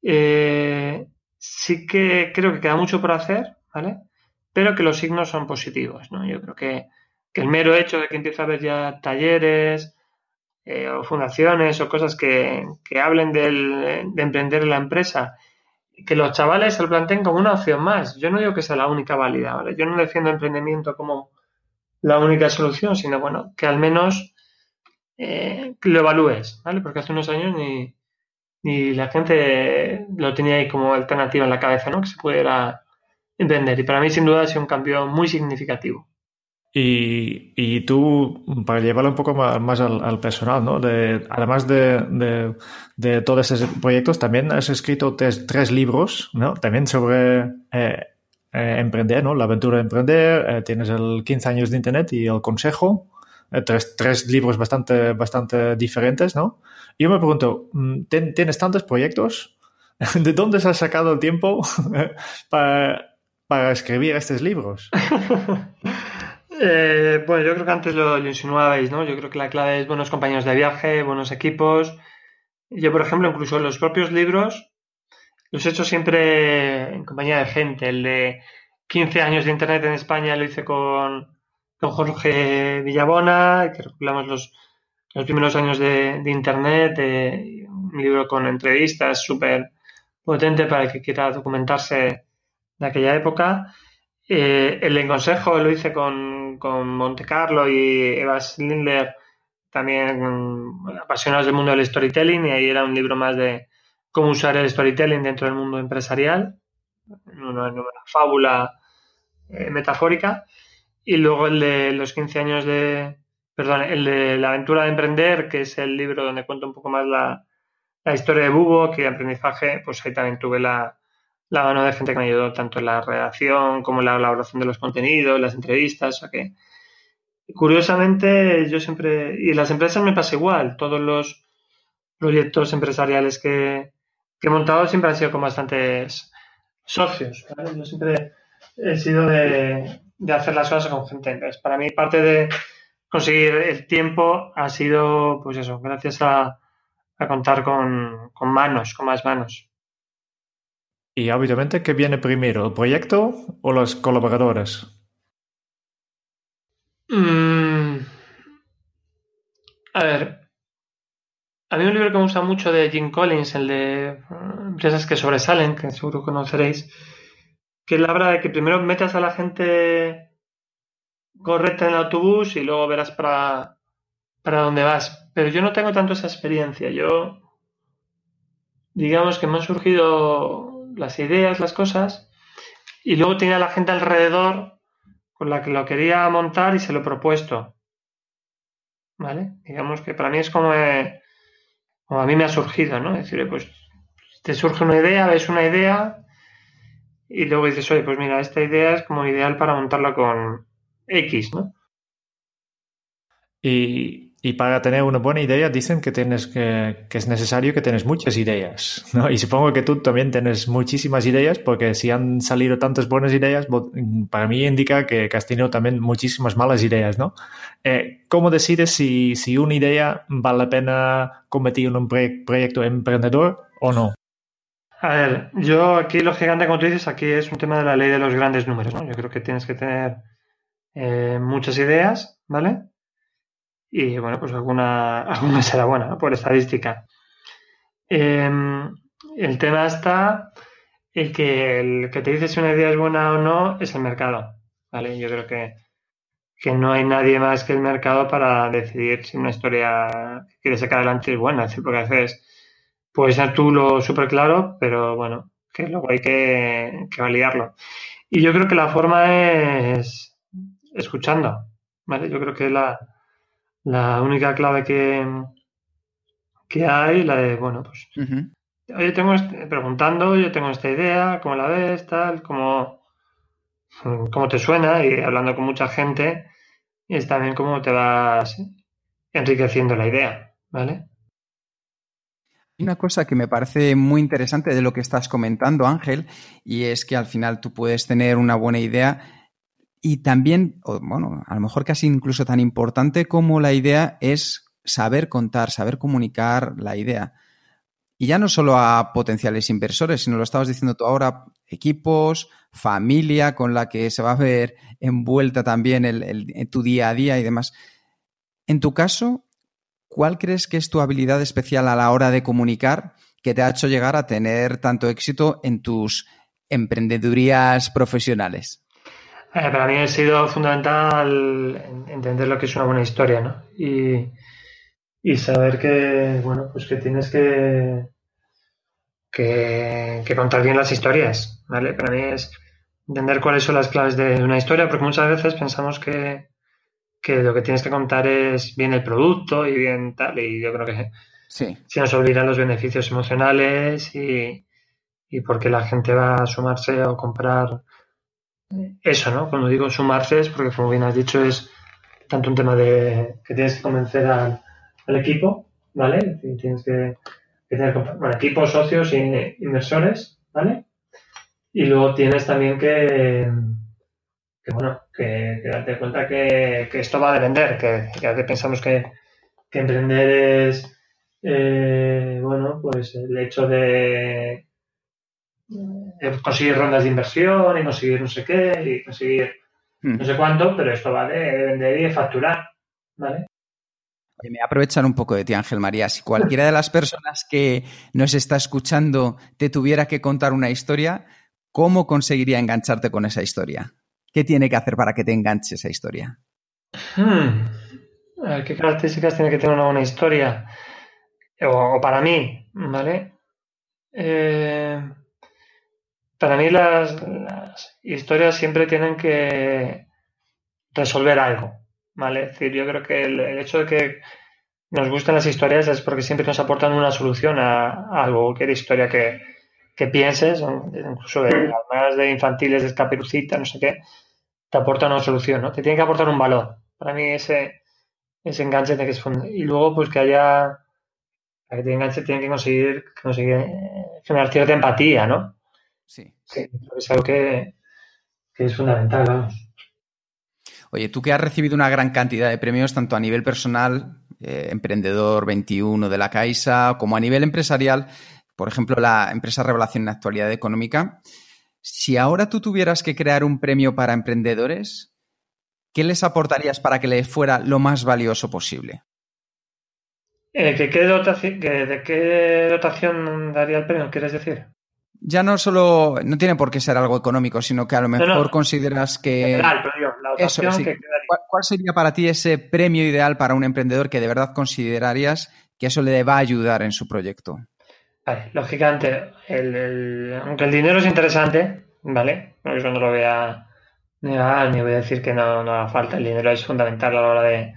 Eh, sí que creo que queda mucho por hacer, ¿vale? Pero que los signos son positivos, ¿no? Yo creo que, el mero hecho de que empiece a haber ya talleres eh, o fundaciones o cosas que, hablen de emprender en la empresa que los chavales se lo planteen como una opción más. Yo no digo que sea la única válida, ¿vale? Yo no defiendo emprendimiento como la única solución, sino bueno, que al menos eh, lo evalúes, ¿vale? Porque hace unos años ni, y la gente lo tenía ahí como alternativa en la cabeza, ¿no? Que se pudiera entender. Y para mí, sin duda, ha sido un cambio muy significativo. Y, tú, para llevarlo un poco más, al, personal, ¿no? De, además de, de, todos esos proyectos, también has escrito tres, libros, ¿no? También sobre eh, eh, emprender, ¿no? La aventura de emprender, eh, tienes el 15 años de Internet y el consejo, tres, tres libros bastante, bastante diferentes, ¿no? Yo me pregunto, mm, ¿tienes tantos proyectos? ¿De dónde has sacado el tiempo para, escribir estos libros? Eh, bueno, yo creo que antes lo, insinuabais, ¿no? Yo creo que la clave es buenos compañeros de viaje, buenos equipos. Yo, por ejemplo, incluso los propios libros los he hecho siempre en compañía de gente. El de 15 años de Internet en España lo hice con, Jorge Villabona, que recopilamos los, los primeros años de, Internet, un libro con entrevistas súper potente para el que quiera documentarse de aquella época. Eh, el en consejo lo hice con, con Monte Carlo y Eva Lindler, también apasionados del mundo del storytelling, y ahí era un libro más de cómo usar el storytelling dentro del mundo empresarial, una, una fábula eh, metafórica. Y luego el de los 15 años de, perdón, el de La aventura de emprender, que es el libro donde cuento un poco más la, historia de Bubo, que aprendizaje, pues ahí también tuve la, mano de gente que me ayudó tanto en la redacción como en la elaboración de los contenidos, las entrevistas, o sea que curiosamente yo siempre, y las empresas me pasa igual, todos los proyectos empresariales que, he montado siempre han sido con bastantes socios, Yo siempre he sido de, de hacer las cosas con gente. Entonces, para mí parte de conseguir el tiempo ha sido, pues eso, gracias a, contar con, manos, con más manos. Y obviamente, ¿qué viene primero, el proyecto o los colaboradores? Mm. a ver, a mí un libro que me gusta mucho de Jim Collins, el de eh, Empresas que sobresalen, que seguro conoceréis, que la habla de que primero metas a la gente correcta en el autobús y luego verás para, para dónde vas. Pero yo no tengo tanto esa experiencia. Yo, digamos que me han surgido las ideas, las cosas, y luego tenía la gente alrededor con la que lo quería montar y se lo he propuesto. ¿Vale? Digamos que para mí es como, como a mí me ha surgido, ¿no? Es decir, pues te surge una idea, ves una idea y luego dices, oye, pues mira, esta idea es como ideal para montarla con, X, ¿no? Y, Y para tener una buena idea dicen que, tienes que, que, es necesario que tienes muchas ideas, ¿no? Y supongo que tú también tienes muchísimas ideas porque si han salido tantas buenas ideas, para mí indica que, has tenido también muchísimas malas ideas, ¿no? Eh, ¿Cómo decides si, si, una idea vale la pena convertir en un proyecto emprendedor o no? A ver, yo aquí lo gigante, como tú dices, aquí es un tema de la ley de los grandes números, ¿no? Yo creo que tienes que tener eh, muchas ideas, ¿vale? y bueno, pues alguna, alguna será buena por estadística. Em, el tema está el que el que te dice si una idea es buena o no es el mercado. ¿vale? Yo creo que, que no hay nadie más que el mercado para decidir si una historia que quiere sacar adelante es buena. Es decir, porque a veces puedes ser tú lo súper claro, pero bueno, que luego hay que, que validarlo. Y yo creo que la forma es escuchando. ¿vale? Yo creo que la, la única clave que, que hay, la de, bueno, pues, oye, tengo este, preguntando, yo tengo esta idea, ¿cómo la ves? Tal, ¿cómo, cómo te suena? Y hablando con mucha gente, es también cómo te vas enriqueciendo la idea, ¿vale? Una cosa que me parece muy interesante de lo que estás comentando, Ángel, y es que al final tú puedes tener una buena idea, y también, bueno, a lo mejor casi incluso tan importante como la idea es saber contar, saber comunicar la idea. Y ya no solo a potenciales inversores, sino lo estabas diciendo tú ahora, equipos, familia con la que se va a ver envuelta también en tu día a día y demás. En tu caso, ¿cuál crees que es tu habilidad especial a la hora de comunicar que te ha hecho llegar a tener tanto éxito en tus emprendedurías profesionales? Eh, para mí ha sido fundamental entender lo que es una buena historia, ¿no? Y, y saber que, bueno, pues que tienes que, que, contar bien las historias, ¿vale? Para mí es entender cuáles son las claves de una historia, porque muchas veces pensamos que, que lo que tienes que contar es bien el producto y bien tal, y yo creo que sí. se nos olvidan los beneficios emocionales y, y por qué la gente va a sumarse o comprar eso, ¿no? Cuando digo sumarse es porque, como bien has dicho, es tanto un tema de que tienes que convencer al, equipo, ¿vale? Tienes que, tener bueno, equipos, socios e inversores, ¿vale? Y luego tienes también que, que bueno, que, darte cuenta que, esto va a vender, que, que a veces pensamos que, emprender es, eh, bueno, pues el hecho de conseguir rondas de inversión y conseguir no sé qué y conseguir hmm. no sé cuánto, pero esto va de vender y de facturar, ¿vale? me voy a aprovechar un poco de ti, Ángel María. Si cualquiera de las personas que nos está escuchando te tuviera que contar una historia, ¿cómo conseguiría engancharte con esa historia? ¿Qué tiene que hacer para que te enganche esa historia? Hmm. ¿Qué características tiene que tener una buena historia? O, para mí, ¿vale? Eh, para mí las, historias siempre tienen que resolver algo, ¿vale? Es decir, yo creo que el, hecho de que nos gusten las historias es porque siempre nos aportan una solución a, algo, cualquier historia que, que pienses, incluso de las de infantiles de escaperucita, no sé qué, te aporta una solución, ¿no? Te tiene que aportar un valor. Para mí ese, ese enganche tiene que es Y luego, pues que haya, para que te enganche, tiene que conseguir, conseguir eh, generar cierta empatía, ¿no? Sí. Sí, es algo que, es fundamental, vamos. Oye, tú que has recibido una gran cantidad de premios, tanto a nivel personal, eh, Emprendedor 21 de la Caixa, como a nivel empresarial, por ejemplo, la empresa Revelación en Actualidad Económica, si ahora tú tuvieras que crear un premio para emprendedores, ¿qué les aportarías para que les fuera lo más valioso posible? Eh, ¿qué dotación, ¿De qué dotación daría el premio, quieres decir? ya no solo, no tiene por qué ser algo económico, sino que a lo mejor consideras que... ¿Cuál, sería para ti ese premio ideal para un emprendedor que de verdad considerarías que eso le va a ayudar en su proyecto? Vale, lógicamente, el, aunque el dinero es interesante, ¿vale? Eso no lo voy a negar, ni voy a decir que no, no haga falta. El dinero es fundamental a la hora de,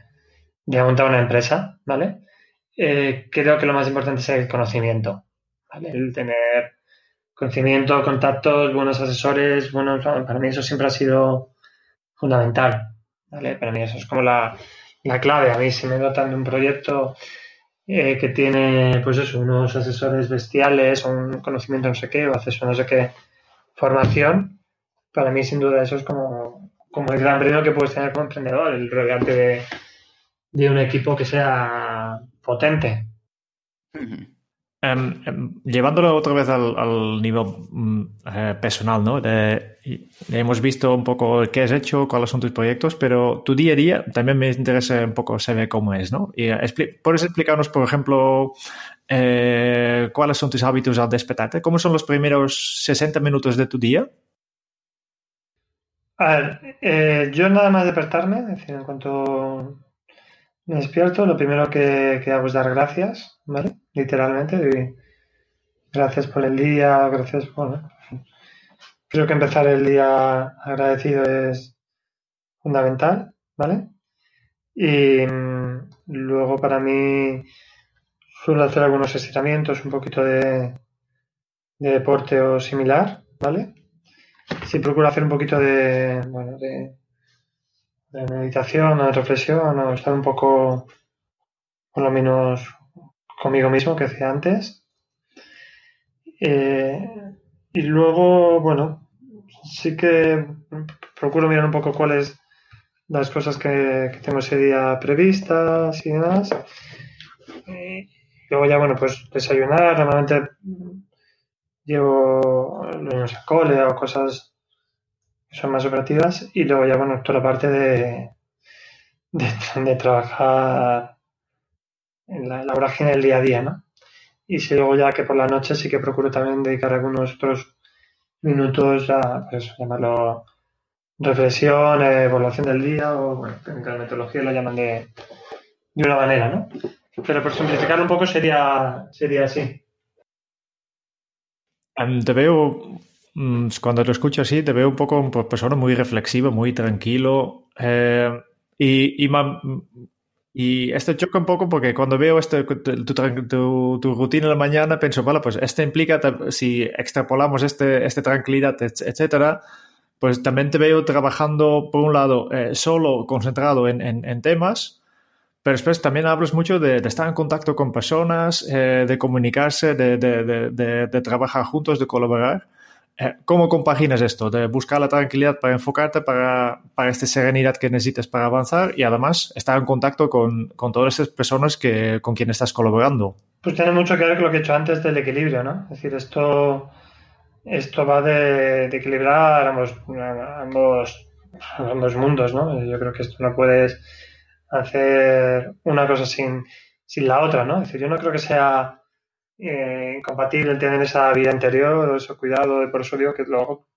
montar una empresa, ¿vale? Eh, creo que lo más importante es el conocimiento, ¿vale? El tener conocimiento, contactos, buenos asesores, bueno, para mí eso siempre ha sido fundamental, ¿vale? Para mí eso es como la la clave. A mí si me notan de un proyecto eh, que tiene, pues eso, unos asesores bestiales o un conocimiento no sé qué, o acceso a no sé qué formación, para mí sin duda eso es como, como el gran premio que puedes tener como emprendedor, el rodearte de, de un equipo que sea potente. Um, um, llevándolo otra vez al, nivel um, eh, personal, ¿no? Hemos visto un poco qué has hecho, cuáles son tus proyectos, pero tu día a día también me interesa un poco saber cómo es, ¿no? Y, uh, ¿Puedes explicarnos, por ejemplo, eh, cuáles son tus hábitos al despertarte? ¿Cómo son los primeros 60 minutos de tu día? A ver, yo nada más despertarme, es decir, en cuanto me despierto, lo primero que, que hago es dar gracias, ¿vale? Literalmente. gracias por el día, gracias por... Creo que empezar el día agradecido es fundamental, ¿vale? Y mm, luego para mí suelo hacer algunos estiramientos, un poquito de, de deporte o similar, ¿vale? Sí procuro hacer un poquito de, bueno, de de meditación o de reflexión o estar un poco, por lo menos, conmigo mismo que hacía antes. Eh, y luego, bueno, sí que procuro mirar un poco cuáles las cosas que, tengo ese día previstas y demás. Y luego ya, bueno, pues desayunar, normalmente llevo los a cole o cosas son más operativas y luego ya, bueno, toda la parte de, de, trabajar en la, la vorágine del día a día, ¿no? Y si luego ya que por la noche sí que procuro también dedicar algunos otros minutos a, pues, llamarlo reflexión, evaluación del día o, bueno, en la metodología lo llaman de, de una manera, ¿no? Pero por simplificar un poco sería, sería así. Te veo Mm, cuando lo escucho así, te veo un poco una persona muy reflexiva, muy tranquilo. Eh, y, y, y, esto choca un poco porque cuando veo este, tu, tu, rutina en la mañana, pienso, vale, pues esto implica, si extrapolamos este, este tranquilidad, etcétera, pues también te veo trabajando, por un lado, eh, solo concentrado en, en, temas, pero después también hablas mucho de, estar en contacto con personas, eh, de comunicarse, de, de, de, trabajar juntos, de colaborar. Eh, ¿Cómo compaginas esto? De buscar la tranquilidad para enfocarte, para, para esta serenidad que necesitas para avanzar y además estar en contacto con, con todas esas personas que, con quienes estás colaborando. Pues tiene mucho que ver con lo que he hecho antes del equilibrio, ¿no? Es decir, esto, esto va de, equilibrar ambos, ambos, ambos mundos, ¿no? Yo creo que esto no puedes hacer una cosa sin, sin la otra, ¿no? Es decir, yo no creo que sea eh, incompatible el tener esa vida interior ese cuidado, de por eso digo que luego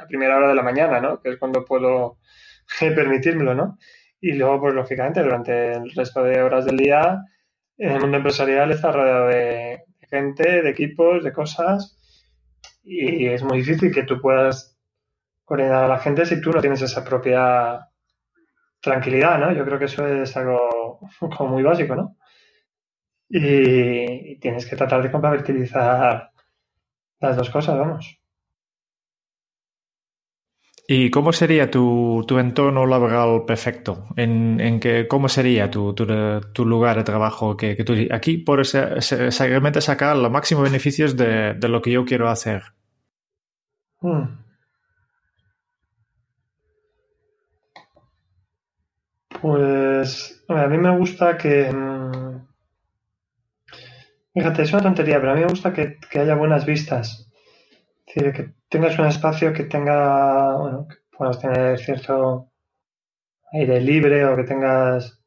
a primera hora de la mañana, ¿no? Que es cuando puedo permitírmelo, ¿no? Y luego, pues lógicamente, durante el resto de horas del día, el mundo empresarial está rodeado de gente, de equipos, de cosas, y es muy difícil que tú puedas coordinar a la gente si tú no tienes esa propia tranquilidad, ¿no? Yo creo que eso es algo como muy básico, ¿no? Y, tienes que tratar de compatibilizar las dos cosas, vamos. ¿Y cómo sería tu, tu entorno laboral perfecto? ¿En, en que, ¿Cómo sería tu, tu, lugar de trabajo? Que, que tú, aquí puedes realmente sacar los máximos beneficios de, de, lo que yo quiero hacer. Hmm. Pues a mí me gusta que, mm, Fíjate, es una tontería, pero a mí me gusta que, haya buenas vistas. Es decir, que tengas un espacio que tenga, bueno, que puedas tener cierto aire libre o que tengas,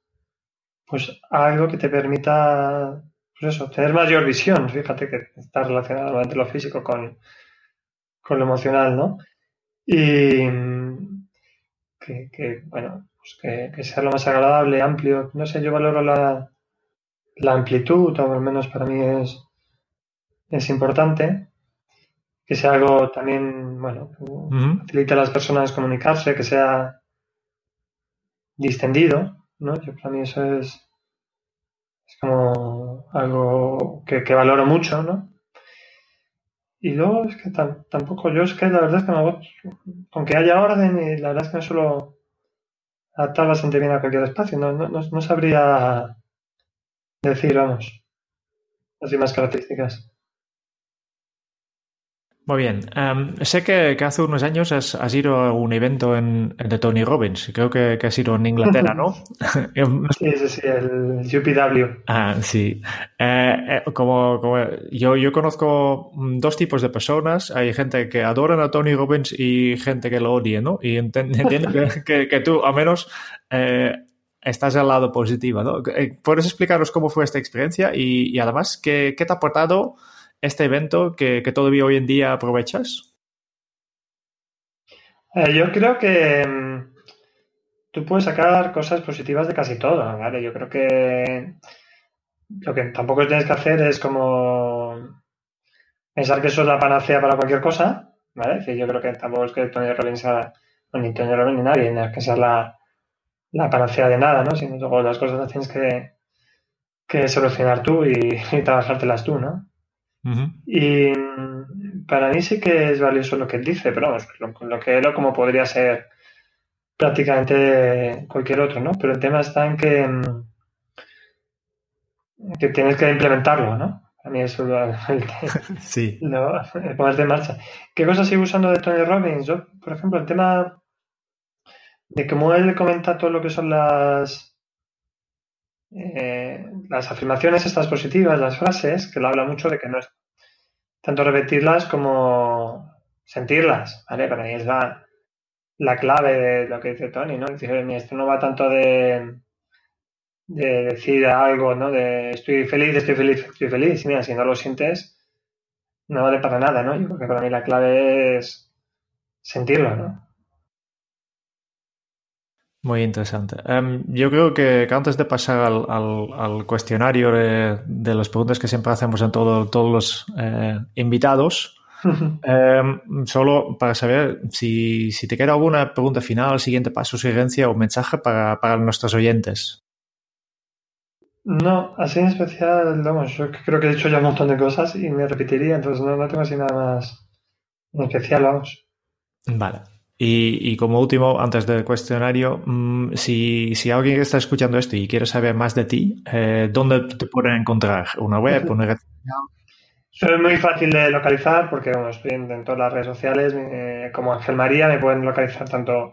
pues, algo que te permita, pues eso, tener mayor visión. Fíjate que está relacionado entre lo físico con, con lo emocional, ¿no? Y que, bueno, pues que, que sea lo más agradable, amplio. No sé, yo valoro la, la amplitud, o al menos para mí es, es importante, que sea algo también, bueno, facilite a las personas comunicarse, que sea distendido, ¿no? Yo para mí eso es, es como algo que, que valoro mucho, ¿no? Y luego es que tampoco yo es que la verdad es que me aunque haya orden y la verdad es que no suelo adaptar bastante bien a cualquier espacio. No, no, no sabría decir, vamos, así más características. Muy bien. Em, sé que, hace unos años has, ido a un evento en, de Tony Robbins. Creo que, que has ido en Inglaterra, ¿no? sí, sí, sí, el UPW. Ah, sí. Eh, eh, como, yo, yo conozco dos tipos de personas. Hay gente que adora a Tony Robbins y gente que lo odia, ¿no? Y entiendo que, que, tú, al menos, eh, estás al lado positivo, ¿no? ¿Puedes explicaros cómo fue esta experiencia y, además qué, qué te ha aportado? este evento que, todavía hoy en día aprovechas? Eh, yo creo que mm, tú puedes sacar cosas positivas de casi todo, ¿vale? Yo creo que lo que tampoco tienes que hacer es como pensar que eso es la panacea para cualquier cosa, ¿vale? yo creo que tampoco es que Tony Robbins sea, ni Tony Robbins ni nadie, no es que sea la, panacea de nada, ¿no? Sino luego las cosas las tienes que, solucionar tú y, y trabajártelas tú, ¿no? Y para mí sí que es valioso lo que él dice, pero vamos, lo, que él como podría ser prácticamente cualquier otro, ¿no? Pero el tema está en que, mm, que tienes que implementarlo, ¿no? A mí eso es el, sí. ponerte en marcha. ¿Qué cosas sigo usando de Tony Robbins? Yo, por ejemplo, el tema de cómo él comenta todo lo que son las eh, las afirmaciones estas positivas, las frases, que lo habla mucho de que no es tanto repetirlas como sentirlas, ¿vale? Para mí es la, clave de lo que dice Tony, ¿no? Dice, esto no va tanto de, de decir algo, ¿no? De estoy feliz, estoy feliz, estoy feliz. Mira, si no lo sientes, no vale para nada, ¿no? Yo creo que para mí la clave es sentirlo, ¿no? Muy interesante. Em, yo creo que, antes de pasar al, cuestionario de, las preguntas que siempre hacemos en todos los eh, invitados, em, solo para saber si, te queda alguna pregunta final, siguiente paso, sugerencia o mensaje para, nuestros oyentes. No, así en especial, vamos, yo creo que he dicho ya un montón de cosas y me repetiría, entonces no, no tengo así nada más en especial, vamos. Vale. Y, como último, antes del cuestionario, mm, si, si, alguien está escuchando esto y quiere saber más de ti, eh, ¿dónde te pueden encontrar? ¿Una web? ¿Una red Soy muy fácil de localizar porque bueno, estoy en, todas las redes sociales. Eh, como Ángel María me pueden localizar tanto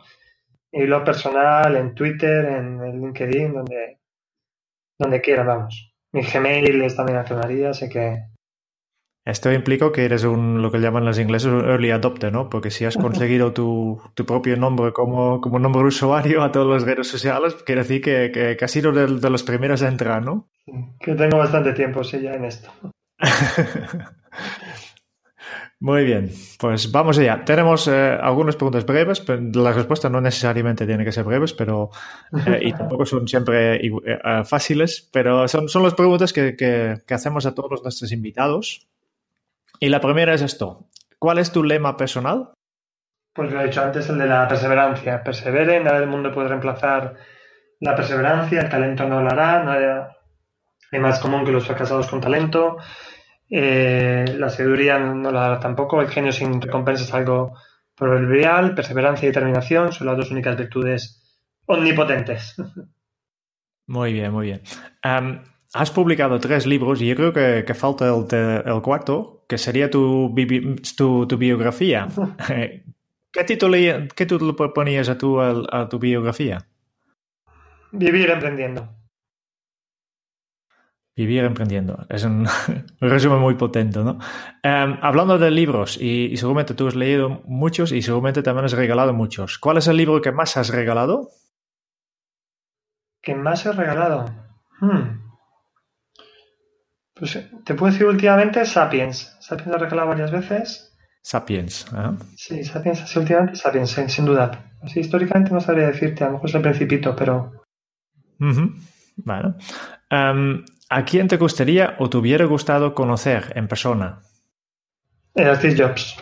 en blog personal, en Twitter, en, LinkedIn, donde, donde quieran, vamos. Mi Gmail es también Ángel María, así que esto implica que eres un, lo que llaman los ingleses un early adopter, ¿no? Porque si has conseguido tu, propio nombre como, como nombre de usuario a todas las redes sociales, quiere decir que, que, has sido de, los primeros a entrar, ¿no? Que tengo bastante tiempo, sí, ya en esto. Muy bien, pues vamos allá. Tenemos eh, algunas preguntas breves, pero las respuestas no necesariamente tienen que ser breves, pero eh, y tampoco son siempre eh, fáciles, pero son, son las preguntas que, que hacemos a todos nuestros invitados. Y la primera es esto. ¿Cuál es tu lema personal? Pues lo he dicho antes, el de la perseverancia. Persevere, nada del mundo puede reemplazar la perseverancia, el talento no lo hará, nada es más común que los fracasados con talento, eh, la sabiduría no lo hará tampoco, el genio sin recompensa es algo proverbial, perseverancia y determinación son las dos únicas virtudes omnipotentes. Muy bien, muy bien. Has publicado tres libros y yo creo que, falta el, cuarto, que sería tu, tu, biografía. ¿Qué título, ¿Qué título ponías a tu, a, tu biografía? Vivir emprendiendo. Vivir emprendiendo. Es un, resumen muy potente, ¿no? Em, hablando de libros, y, seguramente tú has leído muchos y seguramente también has regalado muchos. ¿Cuál es el libro que más has regalado? ¿Que más he regalado? Hmm. Pues te puedo decir últimamente Sapiens. Sapiens lo he regalado varias veces. Sapiens, ¿eh? Sí, Sapiens, sí, últimamente Sapiens, sin duda. Así históricamente no sabría decirte, a lo mejor es el principito, pero... Bueno. Em, ¿A quién te gustaría o te hubiera gustado conocer en persona? Eh, Steve Jobs.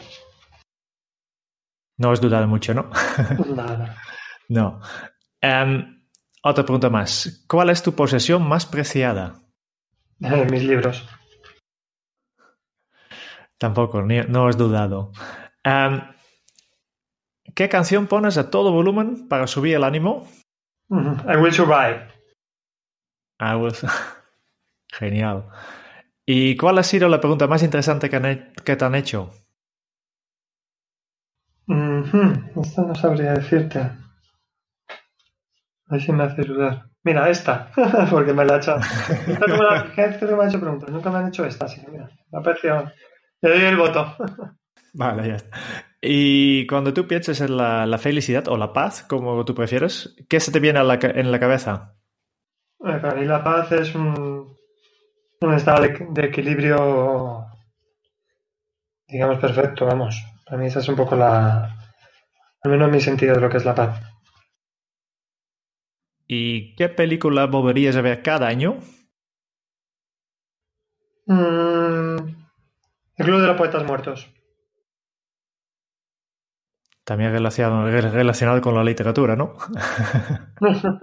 No has dudado mucho, ¿no? Nada. no. Em, otra pregunta más. ¿Cuál es tu posesión más preciada? mis libros. Tampoco, no has dudado. Em, ¿Qué canción pones a todo volumen para subir el ánimo? I will survive. I was... Genial. ¿Y cuál ha sido la pregunta más interesante que, han, que te han hecho? Mm -hmm. Esta no sabría decirte. A ver si me hace dudar. Mira, esta, porque me la ha hecho. Esta como la gente me ha hecho preguntas. Nunca me han hecho esta, así que mira, me ha parecido. Le doy el voto. Vale, ya está. Y cuando tú piensas en la, la, felicidad o la paz, como tú prefieres, ¿qué se te viene a la, en la cabeza? Para mí la paz es un, un estado de, de, equilibrio, digamos, perfecto, vamos. Para mí esa es un poco la, al menos mi sentido de lo que es la paz. ¿Y qué película volverías a ver cada año? Mm, el Club de los Poetas Muertos. También relacionado, relacionado con la literatura, ¿no?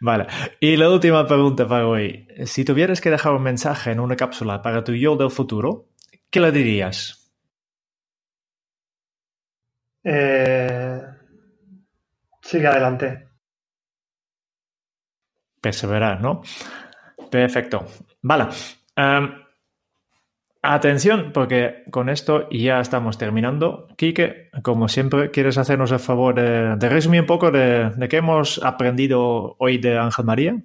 vale. Y la última pregunta para hoy. Si tuvieras que dejar un mensaje en una cápsula para tu yo del futuro, ¿qué le dirías? Eh... Sigue adelante. Perseverar, ¿no? Perfecto. Vale. Um, Atención, porque con esto ya estamos terminando. Quique, como siempre, ¿quieres hacernos el favor de, de resumir un poco de, de, qué hemos aprendido hoy de Ángel María?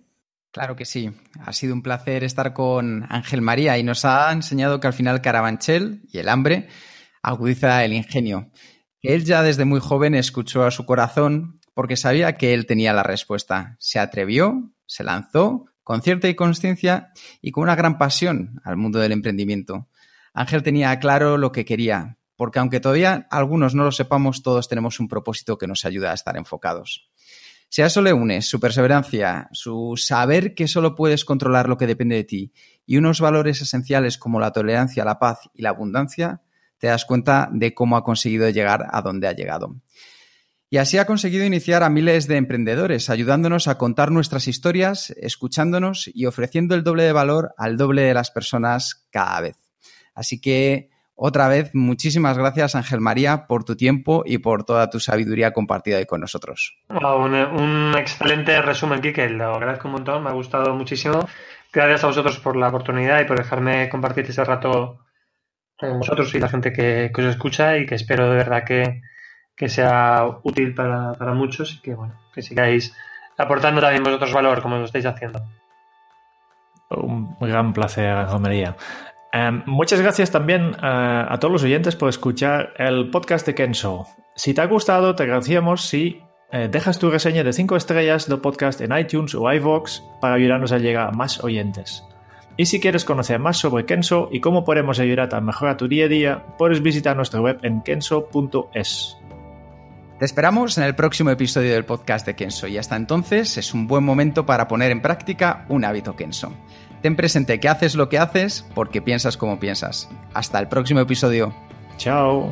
Claro que sí. Ha sido un placer estar con Ángel María y nos ha enseñado que al final Carabanchel y el hambre agudiza el ingenio. Él ya desde muy joven escuchó a su corazón porque sabía que él tenía la respuesta. Se atrevió, se lanzó con cierta inconsciencia y con una gran pasión al mundo del emprendimiento. Ángel tenía claro lo que quería, porque aunque todavía algunos no lo sepamos, todos tenemos un propósito que nos ayuda a estar enfocados. Si a eso le unes su perseverancia, su saber que solo puedes controlar lo que depende de ti y unos valores esenciales como la tolerancia, la paz y la abundancia, te das cuenta de cómo ha conseguido llegar a donde ha llegado. Y así ha conseguido iniciar a miles de emprendedores, ayudándonos a contar nuestras historias, escuchándonos y ofreciendo el doble de valor al doble de las personas cada vez. Así que, otra vez, muchísimas gracias, Ángel María, por tu tiempo y por toda tu sabiduría compartida con nosotros. Un, excelente resumen, Kike. Lo agradezco un montón, me ha gustado muchísimo. Gracias a vosotros por la oportunidad y por dejarme compartir este rato con vosotros y la gente que, que os escucha y que espero de verdad que, que sea útil para, para, muchos y que, bueno, que sigáis aportando también vosotros valor como lo estáis haciendo. Un gran placer, María. Um, muchas gracias también uh, a todos los oyentes por escuchar el podcast de Kenso. Si te ha gustado, te agradecemos si eh, dejas tu reseña de 5 estrellas del podcast en iTunes o iVoox para ayudarnos a llegar a más oyentes. Y si quieres conocer más sobre Kenso y cómo podemos ayudarte a mejorar tu día a día, puedes visitar nuestra web en kenso.es. Te esperamos en el próximo episodio del podcast de Kenso y hasta entonces es un buen momento para poner en práctica un hábito Kenso. Ten presente que haces lo que haces porque piensas como piensas. Hasta el próximo episodio. Chao.